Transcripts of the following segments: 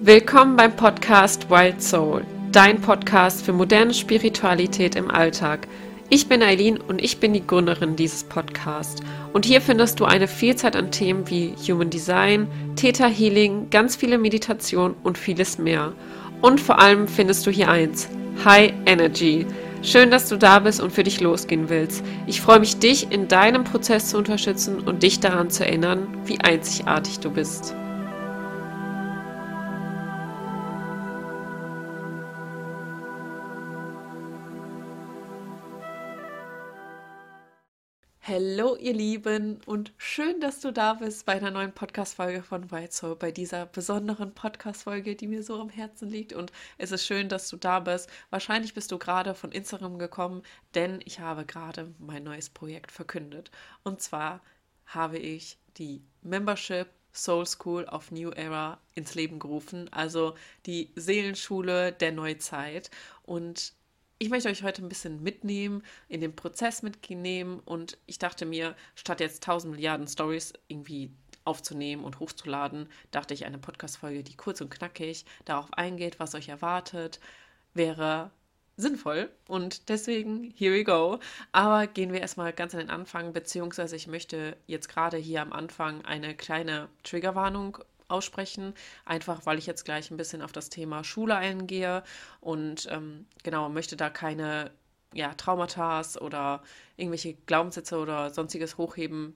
Willkommen beim Podcast Wild Soul, dein Podcast für moderne Spiritualität im Alltag. Ich bin Eileen und ich bin die Gründerin dieses Podcasts. Und hier findest du eine Vielzahl an Themen wie Human Design, Theta Healing, ganz viele Meditation und vieles mehr. Und vor allem findest du hier eins: High Energy. Schön, dass du da bist und für dich losgehen willst. Ich freue mich, dich in deinem Prozess zu unterstützen und dich daran zu erinnern, wie einzigartig du bist. Hallo ihr Lieben und schön, dass du da bist bei einer neuen Podcast-Folge von White Soul, bei dieser besonderen Podcast-Folge, die mir so am Herzen liegt. Und es ist schön, dass du da bist. Wahrscheinlich bist du gerade von Instagram gekommen, denn ich habe gerade mein neues Projekt verkündet. Und zwar habe ich die Membership Soul School of New Era ins Leben gerufen, also die Seelenschule der Neuzeit. Und ich möchte euch heute ein bisschen mitnehmen, in den Prozess mitnehmen und ich dachte mir, statt jetzt 1000 Milliarden Stories irgendwie aufzunehmen und hochzuladen, dachte ich, eine Podcast-Folge, die kurz und knackig darauf eingeht, was euch erwartet, wäre sinnvoll und deswegen here we go. Aber gehen wir erstmal ganz an den Anfang, beziehungsweise ich möchte jetzt gerade hier am Anfang eine kleine Triggerwarnung aussprechen, einfach weil ich jetzt gleich ein bisschen auf das Thema Schule eingehe und ähm, genau möchte da keine ja, Traumata oder irgendwelche Glaubenssätze oder sonstiges hochheben,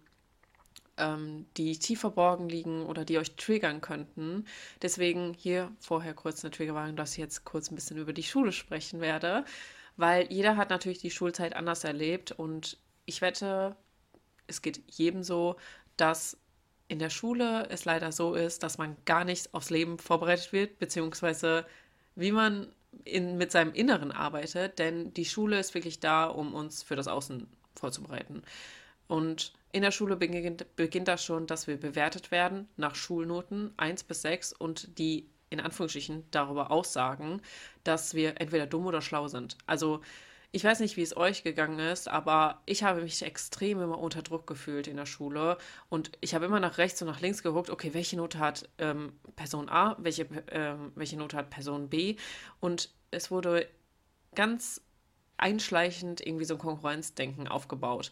ähm, die tief verborgen liegen oder die euch triggern könnten. Deswegen hier vorher kurz eine Triggerwarnung, dass ich jetzt kurz ein bisschen über die Schule sprechen werde, weil jeder hat natürlich die Schulzeit anders erlebt und ich wette, es geht jedem so, dass in der Schule es leider so ist, dass man gar nicht aufs Leben vorbereitet wird, beziehungsweise wie man in, mit seinem Inneren arbeitet, denn die Schule ist wirklich da, um uns für das Außen vorzubereiten. Und in der Schule beginnt, beginnt das schon, dass wir bewertet werden nach Schulnoten 1 bis 6 und die in Anführungsstrichen darüber aussagen, dass wir entweder dumm oder schlau sind. Also ich weiß nicht, wie es euch gegangen ist, aber ich habe mich extrem immer unter Druck gefühlt in der Schule und ich habe immer nach rechts und nach links geguckt, okay, welche Note hat ähm, Person A, welche, ähm, welche Note hat Person B und es wurde ganz einschleichend irgendwie so ein Konkurrenzdenken aufgebaut.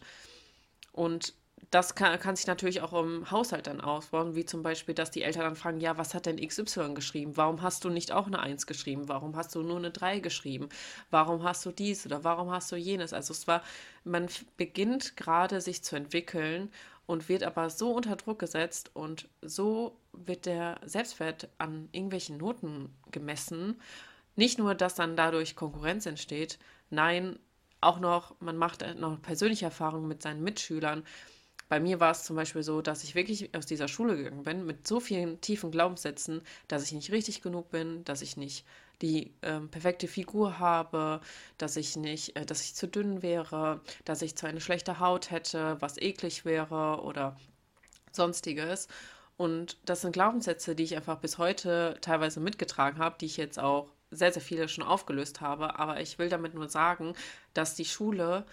Und das kann, kann, sich natürlich auch im Haushalt dann ausbauen, wie zum Beispiel, dass die Eltern dann fragen, ja, was hat denn XY geschrieben? Warum hast du nicht auch eine 1 geschrieben? Warum hast du nur eine 3 geschrieben? Warum hast du dies oder warum hast du jenes? Also es war, man beginnt gerade sich zu entwickeln und wird aber so unter Druck gesetzt und so wird der Selbstwert an irgendwelchen Noten gemessen. Nicht nur, dass dann dadurch Konkurrenz entsteht, nein, auch noch, man macht noch persönliche Erfahrungen mit seinen Mitschülern bei mir war es zum Beispiel so, dass ich wirklich aus dieser Schule gegangen bin mit so vielen tiefen Glaubenssätzen, dass ich nicht richtig genug bin, dass ich nicht die ähm, perfekte Figur habe, dass ich nicht, äh, dass ich zu dünn wäre, dass ich zwar eine schlechte Haut hätte, was eklig wäre oder sonstiges. Und das sind Glaubenssätze, die ich einfach bis heute teilweise mitgetragen habe, die ich jetzt auch sehr, sehr viele schon aufgelöst habe. Aber ich will damit nur sagen, dass die Schule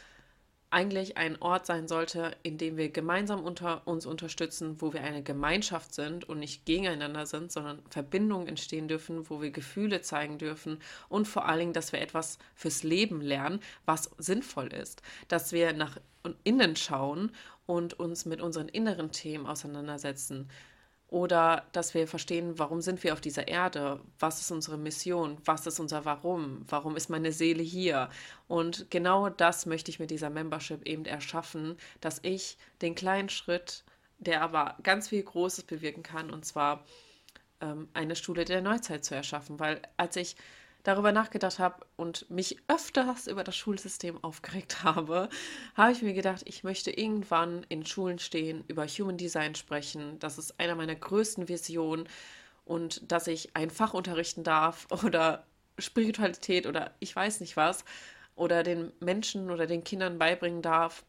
eigentlich ein Ort sein sollte, in dem wir gemeinsam unter uns unterstützen, wo wir eine Gemeinschaft sind und nicht gegeneinander sind, sondern Verbindungen entstehen dürfen, wo wir Gefühle zeigen dürfen und vor allen Dingen, dass wir etwas fürs Leben lernen, was sinnvoll ist, dass wir nach innen schauen und uns mit unseren inneren Themen auseinandersetzen, oder dass wir verstehen, warum sind wir auf dieser Erde? Was ist unsere Mission? Was ist unser Warum? Warum ist meine Seele hier? Und genau das möchte ich mit dieser Membership eben erschaffen, dass ich den kleinen Schritt, der aber ganz viel Großes bewirken kann, und zwar ähm, eine Schule der Neuzeit zu erschaffen. Weil als ich darüber nachgedacht habe und mich öfters über das Schulsystem aufgeregt habe, habe ich mir gedacht, ich möchte irgendwann in Schulen stehen, über Human Design sprechen. Das ist einer meiner größten Visionen und dass ich ein Fach unterrichten darf oder Spiritualität oder ich weiß nicht was oder den Menschen oder den Kindern beibringen darf,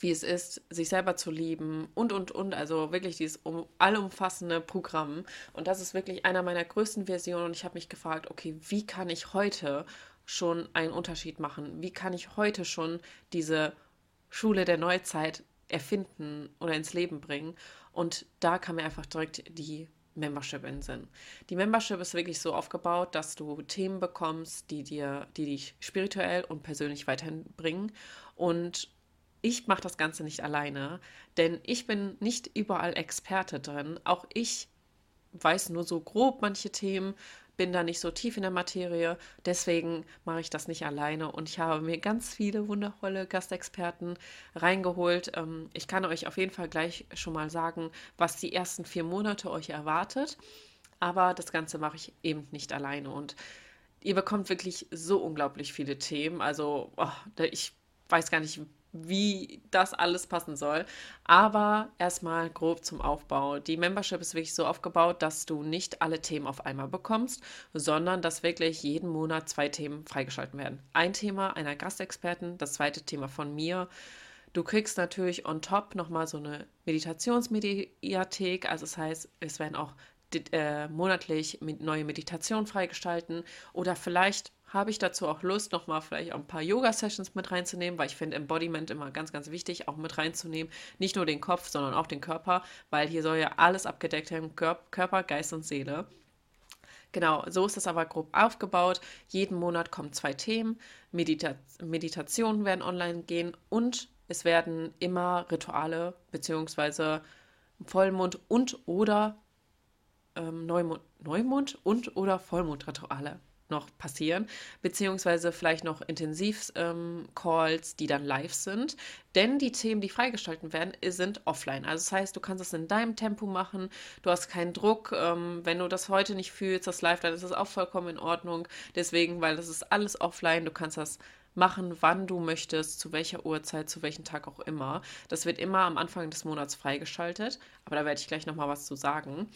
wie es ist, sich selber zu lieben und, und, und. Also wirklich dieses um, allumfassende Programm. Und das ist wirklich einer meiner größten Versionen. Und ich habe mich gefragt, okay, wie kann ich heute schon einen Unterschied machen? Wie kann ich heute schon diese Schule der Neuzeit erfinden oder ins Leben bringen? Und da kam mir einfach direkt die Membership in Sinn. Die Membership ist wirklich so aufgebaut, dass du Themen bekommst, die dir, die dich spirituell und persönlich weiterhin bringen. Und ich mache das Ganze nicht alleine, denn ich bin nicht überall Experte drin. Auch ich weiß nur so grob manche Themen, bin da nicht so tief in der Materie. Deswegen mache ich das nicht alleine und ich habe mir ganz viele wundervolle Gastexperten reingeholt. Ähm, ich kann euch auf jeden Fall gleich schon mal sagen, was die ersten vier Monate euch erwartet. Aber das Ganze mache ich eben nicht alleine und ihr bekommt wirklich so unglaublich viele Themen. Also oh, ich weiß gar nicht, wie das alles passen soll. Aber erstmal grob zum Aufbau. Die Membership ist wirklich so aufgebaut, dass du nicht alle Themen auf einmal bekommst, sondern dass wirklich jeden Monat zwei Themen freigeschalten werden. Ein Thema einer Gastexperten, das zweite Thema von mir. Du kriegst natürlich on top nochmal so eine Meditationsmediathek. Also das heißt, es werden auch äh, monatlich neue Meditationen freigestalten oder vielleicht habe ich dazu auch Lust, nochmal vielleicht auch ein paar Yoga-Sessions mit reinzunehmen, weil ich finde Embodiment immer ganz, ganz wichtig, auch mit reinzunehmen. Nicht nur den Kopf, sondern auch den Körper, weil hier soll ja alles abgedeckt sein, Körper, Geist und Seele. Genau, so ist es aber grob aufgebaut. Jeden Monat kommen zwei Themen. Medita Meditationen werden online gehen und es werden immer Rituale bzw. Vollmond und oder ähm, Neumond, Neumond und oder Vollmondrituale noch passieren, beziehungsweise vielleicht noch Intensiv-Calls, ähm, die dann live sind. Denn die Themen, die freigestalten werden, sind offline. Also das heißt, du kannst es in deinem Tempo machen, du hast keinen Druck. Ähm, wenn du das heute nicht fühlst, das live, dann ist das auch vollkommen in Ordnung. Deswegen, weil das ist alles offline, du kannst das machen, wann du möchtest, zu welcher Uhrzeit, zu welchem Tag auch immer. Das wird immer am Anfang des Monats freigeschaltet, aber da werde ich gleich nochmal was zu sagen.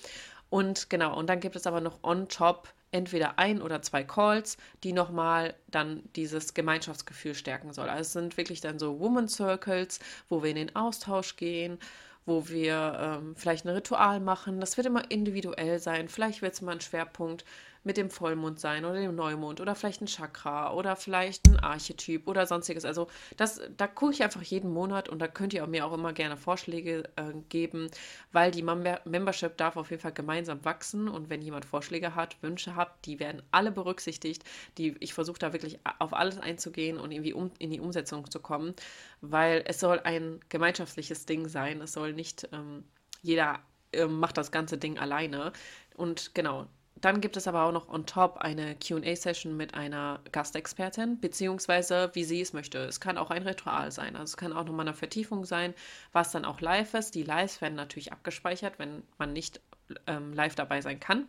Und genau, und dann gibt es aber noch on top entweder ein oder zwei Calls, die nochmal dann dieses Gemeinschaftsgefühl stärken soll. Also es sind wirklich dann so Woman Circles, wo wir in den Austausch gehen, wo wir ähm, vielleicht ein Ritual machen. Das wird immer individuell sein. Vielleicht wird es mal ein Schwerpunkt mit dem Vollmond sein oder dem Neumond oder vielleicht ein Chakra oder vielleicht ein Archetyp oder sonstiges. Also das, da gucke ich einfach jeden Monat und da könnt ihr mir auch immer gerne Vorschläge äh, geben, weil die Mem Membership darf auf jeden Fall gemeinsam wachsen und wenn jemand Vorschläge hat, Wünsche hat, die werden alle berücksichtigt. Die, ich versuche da wirklich auf alles einzugehen und irgendwie um, in die Umsetzung zu kommen, weil es soll ein gemeinschaftliches Ding sein. Es soll nicht ähm, jeder äh, macht das ganze Ding alleine. Und genau, dann gibt es aber auch noch on top eine QA-Session mit einer Gastexpertin, beziehungsweise wie sie es möchte. Es kann auch ein Ritual sein. Also es kann auch nochmal eine Vertiefung sein, was dann auch live ist. Die Lives werden natürlich abgespeichert, wenn man nicht ähm, live dabei sein kann.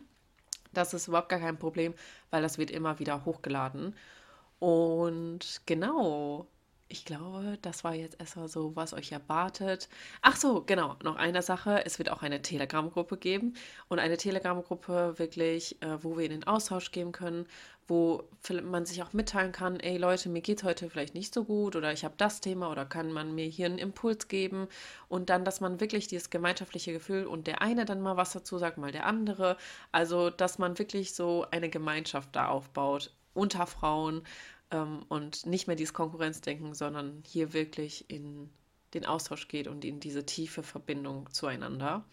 Das ist überhaupt gar kein Problem, weil das wird immer wieder hochgeladen. Und genau, ich glaube, das war jetzt erstmal so, was euch erwartet. Ach so, genau, noch eine Sache. Es wird auch eine Telegram-Gruppe geben und eine Telegram-Gruppe wirklich, äh, wo wir in den Austausch gehen können, wo man sich auch mitteilen kann, ey Leute, mir geht es heute vielleicht nicht so gut oder ich habe das Thema oder kann man mir hier einen Impuls geben und dann, dass man wirklich dieses gemeinschaftliche Gefühl und der eine dann mal was dazu sagt, mal der andere. Also, dass man wirklich so eine Gemeinschaft da aufbaut unter Frauen ähm, und nicht mehr dieses Konkurrenzdenken, sondern hier wirklich in den Austausch geht und in diese tiefe Verbindung zueinander.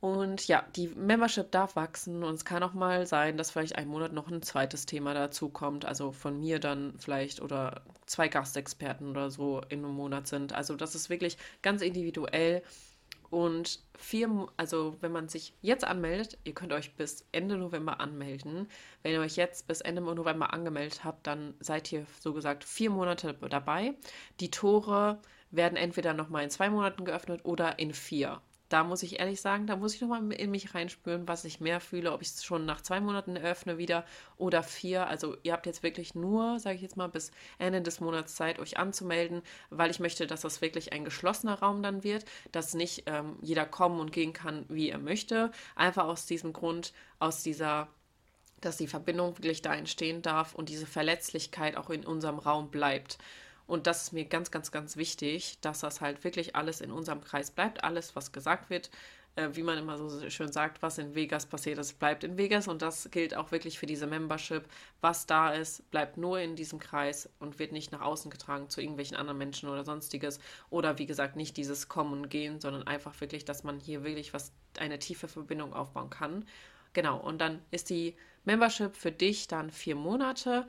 Und ja, die Membership darf wachsen und es kann auch mal sein, dass vielleicht ein Monat noch ein zweites Thema dazu kommt. Also von mir dann vielleicht oder zwei Gastexperten oder so in einem Monat sind. Also das ist wirklich ganz individuell und vier, also wenn man sich jetzt anmeldet, ihr könnt euch bis Ende November anmelden. Wenn ihr euch jetzt bis Ende November angemeldet habt, dann seid ihr so gesagt vier Monate dabei. Die Tore werden entweder nochmal in zwei Monaten geöffnet oder in vier da muss ich ehrlich sagen, da muss ich nochmal in mich reinspüren, was ich mehr fühle, ob ich es schon nach zwei Monaten eröffne wieder oder vier. Also ihr habt jetzt wirklich nur, sage ich jetzt mal, bis Ende des Monats Zeit, euch anzumelden, weil ich möchte, dass das wirklich ein geschlossener Raum dann wird, dass nicht ähm, jeder kommen und gehen kann, wie er möchte. Einfach aus diesem Grund, aus dieser dass die Verbindung wirklich da entstehen darf und diese Verletzlichkeit auch in unserem Raum bleibt. Und das ist mir ganz, ganz, ganz wichtig, dass das halt wirklich alles in unserem Kreis bleibt. Alles, was gesagt wird, äh, wie man immer so schön sagt, was in Vegas passiert ist, bleibt in Vegas. Und das gilt auch wirklich für diese Membership. Was da ist, bleibt nur in diesem Kreis und wird nicht nach außen getragen zu irgendwelchen anderen Menschen oder sonstiges. Oder wie gesagt, nicht dieses Kommen und Gehen, sondern einfach wirklich, dass man hier wirklich was, eine tiefe Verbindung aufbauen kann. Genau, und dann ist die Membership für dich dann vier Monate.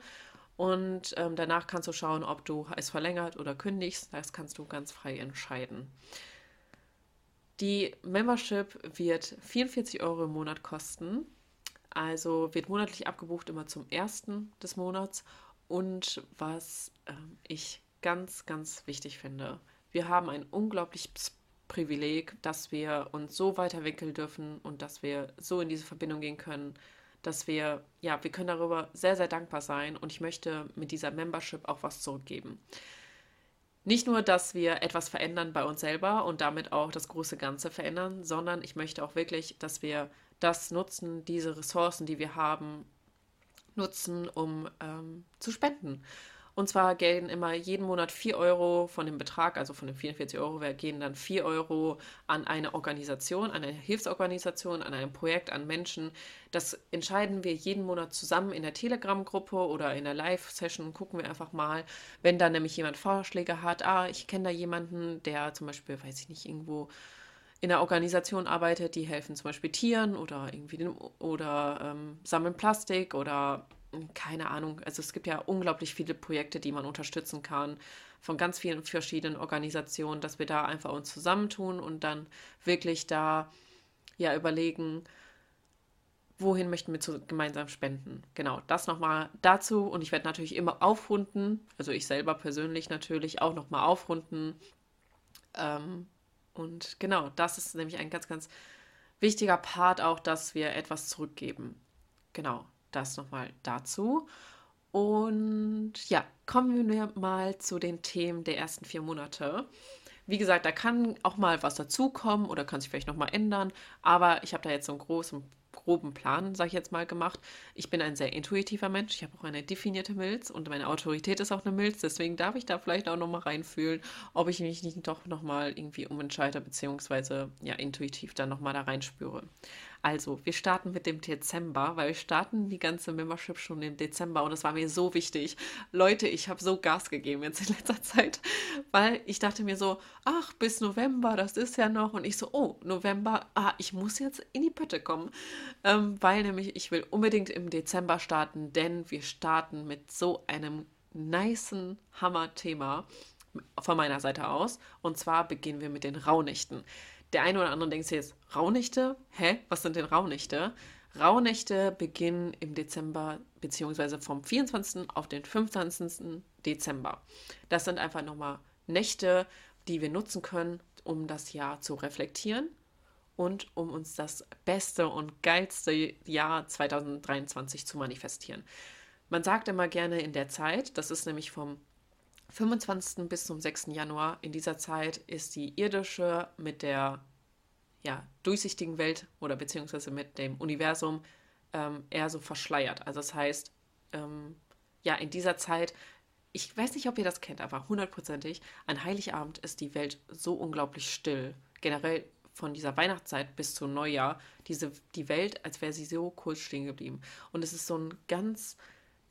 Und ähm, danach kannst du schauen, ob du es verlängert oder kündigst. Das kannst du ganz frei entscheiden. Die Membership wird 44 Euro im Monat kosten. Also wird monatlich abgebucht immer zum ersten des Monats. Und was ähm, ich ganz, ganz wichtig finde, wir haben ein unglaubliches Privileg, dass wir uns so weiterentwickeln dürfen und dass wir so in diese Verbindung gehen können, dass wir, ja, wir können darüber sehr, sehr dankbar sein und ich möchte mit dieser Membership auch was zurückgeben. Nicht nur, dass wir etwas verändern bei uns selber und damit auch das große Ganze verändern, sondern ich möchte auch wirklich, dass wir das nutzen, diese Ressourcen, die wir haben, nutzen, um ähm, zu spenden. Und zwar gehen immer jeden Monat 4 Euro von dem Betrag, also von den 44 Euro, gehen dann 4 Euro an eine Organisation, an eine Hilfsorganisation, an ein Projekt, an Menschen. Das entscheiden wir jeden Monat zusammen in der Telegram-Gruppe oder in der Live-Session. Gucken wir einfach mal, wenn da nämlich jemand Vorschläge hat. Ah, ich kenne da jemanden, der zum Beispiel, weiß ich nicht, irgendwo in einer Organisation arbeitet, die helfen zum Beispiel Tieren oder irgendwie den, oder ähm, sammeln Plastik oder keine Ahnung, also es gibt ja unglaublich viele Projekte, die man unterstützen kann von ganz vielen verschiedenen Organisationen, dass wir da einfach uns zusammentun und dann wirklich da ja überlegen, wohin möchten wir zu, gemeinsam spenden. Genau, das nochmal dazu und ich werde natürlich immer aufrunden, also ich selber persönlich natürlich auch nochmal aufrunden. Ähm, und genau, das ist nämlich ein ganz, ganz wichtiger Part auch, dass wir etwas zurückgeben. Genau, das nochmal dazu. Und ja, kommen wir mal zu den Themen der ersten vier Monate. Wie gesagt, da kann auch mal was dazukommen oder kann sich vielleicht nochmal ändern, aber ich habe da jetzt so einen großen groben Plan, sage ich jetzt mal, gemacht. Ich bin ein sehr intuitiver Mensch. Ich habe auch eine definierte Milz und meine Autorität ist auch eine Milz. Deswegen darf ich da vielleicht auch nochmal reinfühlen, ob ich mich nicht doch nochmal irgendwie umentscheide, beziehungsweise ja intuitiv dann nochmal da reinspüre. Also, wir starten mit dem Dezember, weil wir starten die ganze Membership schon im Dezember und das war mir so wichtig. Leute, ich habe so Gas gegeben jetzt in letzter Zeit, weil ich dachte mir so, ach, bis November, das ist ja noch. Und ich so, oh, November, ah, ich muss jetzt in die Pötte kommen, ähm, weil nämlich ich will unbedingt im Dezember starten, denn wir starten mit so einem nicen Hammer-Thema von meiner Seite aus. Und zwar beginnen wir mit den Rauhnächten. Der eine oder andere denkt sich jetzt, Rauhnächte? Hä? Was sind denn Rauhnächte? Rauhnächte beginnen im Dezember, beziehungsweise vom 24. auf den 25. Dezember. Das sind einfach nochmal Nächte, die wir nutzen können, um das Jahr zu reflektieren und um uns das beste und geilste Jahr 2023 zu manifestieren. Man sagt immer gerne in der Zeit, das ist nämlich vom 25. bis zum 6. Januar. In dieser Zeit ist die irdische mit der ja, durchsichtigen Welt oder beziehungsweise mit dem Universum ähm, eher so verschleiert. Also das heißt, ähm, ja, in dieser Zeit, ich weiß nicht, ob ihr das kennt, aber hundertprozentig, an Heiligabend ist die Welt so unglaublich still. Generell von dieser Weihnachtszeit bis zu Neujahr, diese, die Welt, als wäre sie so kurz stehen geblieben. Und es ist so ein ganz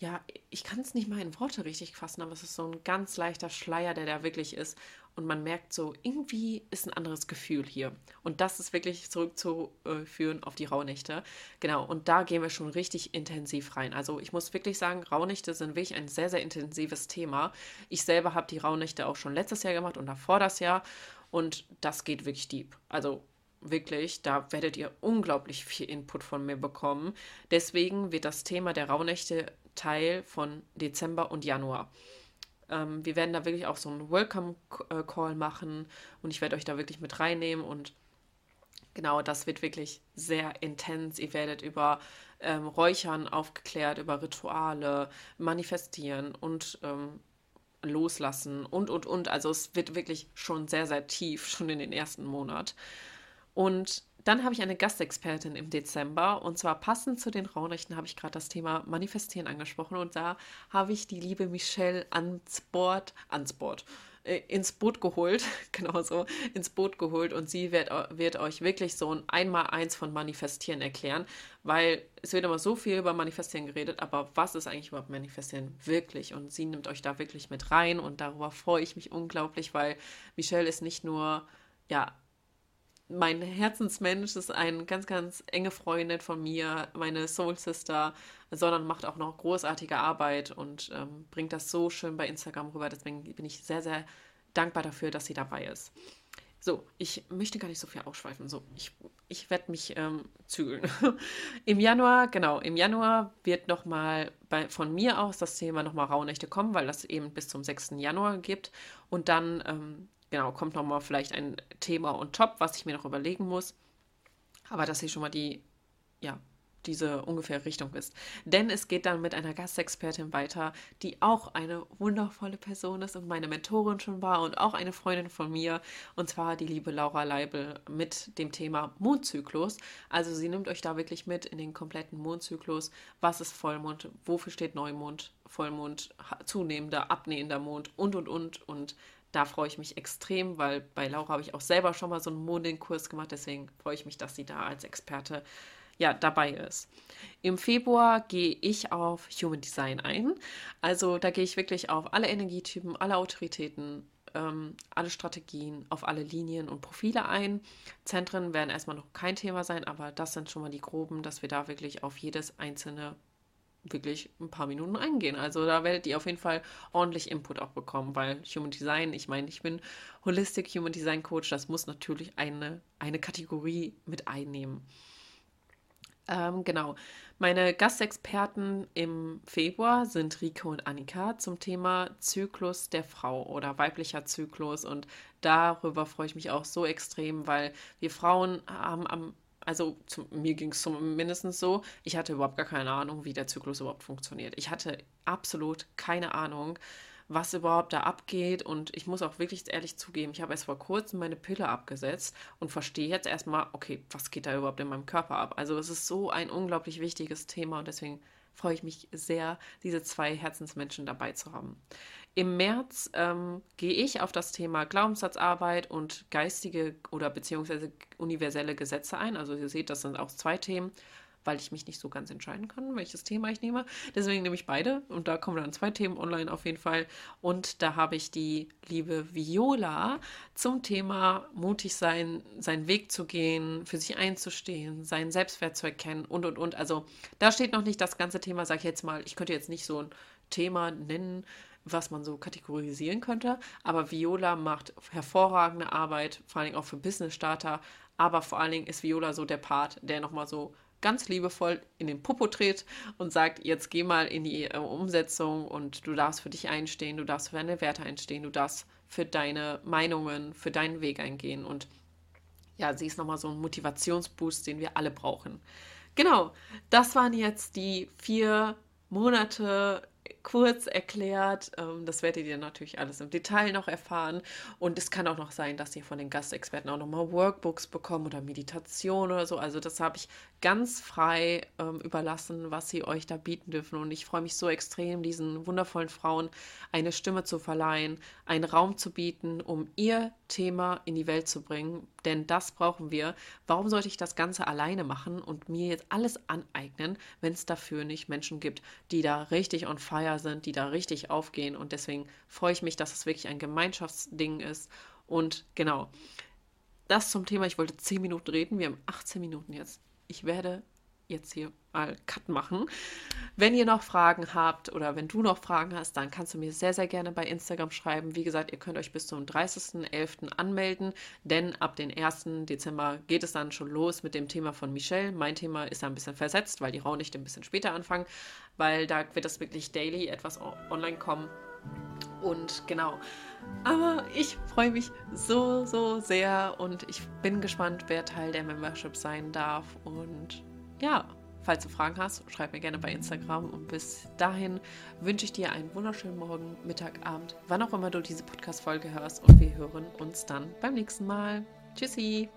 ja, ich kann es nicht mal in Worte richtig fassen, aber es ist so ein ganz leichter Schleier, der da wirklich ist. Und man merkt so, irgendwie ist ein anderes Gefühl hier. Und das ist wirklich zurückzuführen auf die Rauhnächte. Genau, und da gehen wir schon richtig intensiv rein. Also ich muss wirklich sagen, Rauhnächte sind wirklich ein sehr, sehr intensives Thema. Ich selber habe die Rauhnächte auch schon letztes Jahr gemacht und davor das Jahr. Und das geht wirklich deep. Also wirklich, da werdet ihr unglaublich viel Input von mir bekommen. Deswegen wird das Thema der Rauhnächte Teil von Dezember und Januar. Ähm, wir werden da wirklich auch so einen Welcome-Call machen und ich werde euch da wirklich mit reinnehmen und genau, das wird wirklich sehr intens. Ihr werdet über ähm, Räuchern aufgeklärt, über Rituale, manifestieren und ähm, loslassen und, und, und. Also es wird wirklich schon sehr, sehr tief, schon in den ersten Monat. Und dann habe ich eine Gastexpertin im Dezember und zwar passend zu den Raunächten habe ich gerade das Thema Manifestieren angesprochen und da habe ich die liebe Michelle ans Board, ans Board, äh, ins Boot geholt, genau so, ins Boot geholt und sie wird, wird euch wirklich so ein Einmal-Eins von Manifestieren erklären, weil es wird immer so viel über Manifestieren geredet, aber was ist eigentlich überhaupt Manifestieren wirklich? Und sie nimmt euch da wirklich mit rein und darüber freue ich mich unglaublich, weil Michelle ist nicht nur, ja, mein Herzensmensch ist eine ganz, ganz enge Freundin von mir, meine Soul Sister, sondern macht auch noch großartige Arbeit und ähm, bringt das so schön bei Instagram rüber. Deswegen bin ich sehr, sehr dankbar dafür, dass sie dabei ist. So, ich möchte gar nicht so viel ausschweifen. So, ich, ich werde mich ähm, zügeln. Im Januar, genau, im Januar wird nochmal von mir aus das Thema nochmal Rauhnächte kommen, weil das eben bis zum 6. Januar gibt. Und dann ähm, genau, kommt nochmal vielleicht ein Thema und top, was ich mir noch überlegen muss. Aber dass hier schon mal die, ja, diese ungefähre Richtung ist. Denn es geht dann mit einer Gastexpertin weiter, die auch eine wundervolle Person ist und meine Mentorin schon war und auch eine Freundin von mir. Und zwar die liebe Laura Leibel mit dem Thema Mondzyklus. Also sie nimmt euch da wirklich mit in den kompletten Mondzyklus. Was ist Vollmond? Wofür steht Neumond? Vollmond, zunehmender, abnehmender Mond und und und und da freue ich mich extrem, weil bei Laura habe ich auch selber schon mal so einen Monding-Kurs gemacht. Deswegen freue ich mich, dass sie da als Experte ja, dabei ist. Im Februar gehe ich auf Human Design ein. Also da gehe ich wirklich auf alle Energietypen, alle Autoritäten, ähm, alle Strategien, auf alle Linien und Profile ein. Zentren werden erstmal noch kein Thema sein, aber das sind schon mal die groben, dass wir da wirklich auf jedes einzelne wirklich ein paar Minuten eingehen. Also da werdet ihr auf jeden Fall ordentlich Input auch bekommen, weil Human Design, ich meine, ich bin Holistic Human Design Coach, das muss natürlich eine, eine Kategorie mit einnehmen. Ähm, genau. Meine Gastexperten im Februar sind Rike und Annika zum Thema Zyklus der Frau oder weiblicher Zyklus. Und darüber freue ich mich auch so extrem, weil wir Frauen haben am also zu, mir ging es zumindest so, ich hatte überhaupt gar keine Ahnung, wie der Zyklus überhaupt funktioniert. Ich hatte absolut keine Ahnung, was überhaupt da abgeht. Und ich muss auch wirklich ehrlich zugeben, ich habe erst vor kurzem meine Pille abgesetzt und verstehe jetzt erstmal, okay, was geht da überhaupt in meinem Körper ab? Also es ist so ein unglaublich wichtiges Thema und deswegen freue ich mich sehr, diese zwei Herzensmenschen dabei zu haben. Im März ähm, gehe ich auf das Thema Glaubenssatzarbeit und geistige oder beziehungsweise universelle Gesetze ein. Also ihr seht, das sind auch zwei Themen, weil ich mich nicht so ganz entscheiden kann, welches Thema ich nehme. Deswegen nehme ich beide und da kommen dann zwei Themen online auf jeden Fall. Und da habe ich die liebe Viola zum Thema mutig sein, seinen Weg zu gehen, für sich einzustehen, seinen Selbstwert zu erkennen und und und. Also da steht noch nicht das ganze Thema, sage ich jetzt mal. Ich könnte jetzt nicht so ein Thema nennen was man so kategorisieren könnte. Aber Viola macht hervorragende Arbeit, vor allen Dingen auch für Business-Starter. Aber vor allen Dingen ist Viola so der Part, der nochmal so ganz liebevoll in den Popo tritt und sagt, jetzt geh mal in die äh, Umsetzung und du darfst für dich einstehen, du darfst für deine Werte einstehen, du darfst für deine Meinungen, für deinen Weg eingehen. Und ja, sie ist nochmal so ein Motivationsboost, den wir alle brauchen. Genau, das waren jetzt die vier Monate kurz erklärt. Ähm, das werdet ihr natürlich alles im Detail noch erfahren. Und es kann auch noch sein, dass ihr von den Gastexperten auch nochmal Workbooks bekommt oder Meditation oder so. Also das habe ich ganz frei ähm, überlassen, was sie euch da bieten dürfen. Und ich freue mich so extrem, diesen wundervollen Frauen eine Stimme zu verleihen, einen Raum zu bieten, um ihr Thema in die Welt zu bringen. Denn das brauchen wir. Warum sollte ich das Ganze alleine machen und mir jetzt alles aneignen, wenn es dafür nicht Menschen gibt, die da richtig on fire sind, die da richtig aufgehen. Und deswegen freue ich mich, dass es wirklich ein Gemeinschaftsding ist. Und genau, das zum Thema, ich wollte 10 Minuten reden, wir haben 18 Minuten jetzt. Ich werde jetzt hier mal Cut machen. Wenn ihr noch Fragen habt oder wenn du noch Fragen hast, dann kannst du mir sehr, sehr gerne bei Instagram schreiben. Wie gesagt, ihr könnt euch bis zum 30.11. anmelden, denn ab dem 1. Dezember geht es dann schon los mit dem Thema von Michelle. Mein Thema ist ein bisschen versetzt, weil die Raunichte ein bisschen später anfangen, weil da wird es wirklich daily etwas online kommen. Und genau. Aber ich freue mich so, so sehr und ich bin gespannt, wer Teil der Membership sein darf. Und ja, falls du Fragen hast, schreib mir gerne bei Instagram. Und bis dahin wünsche ich dir einen wunderschönen Morgen, Mittag, Abend, wann auch immer du diese Podcast-Folge hörst. Und wir hören uns dann beim nächsten Mal. Tschüssi!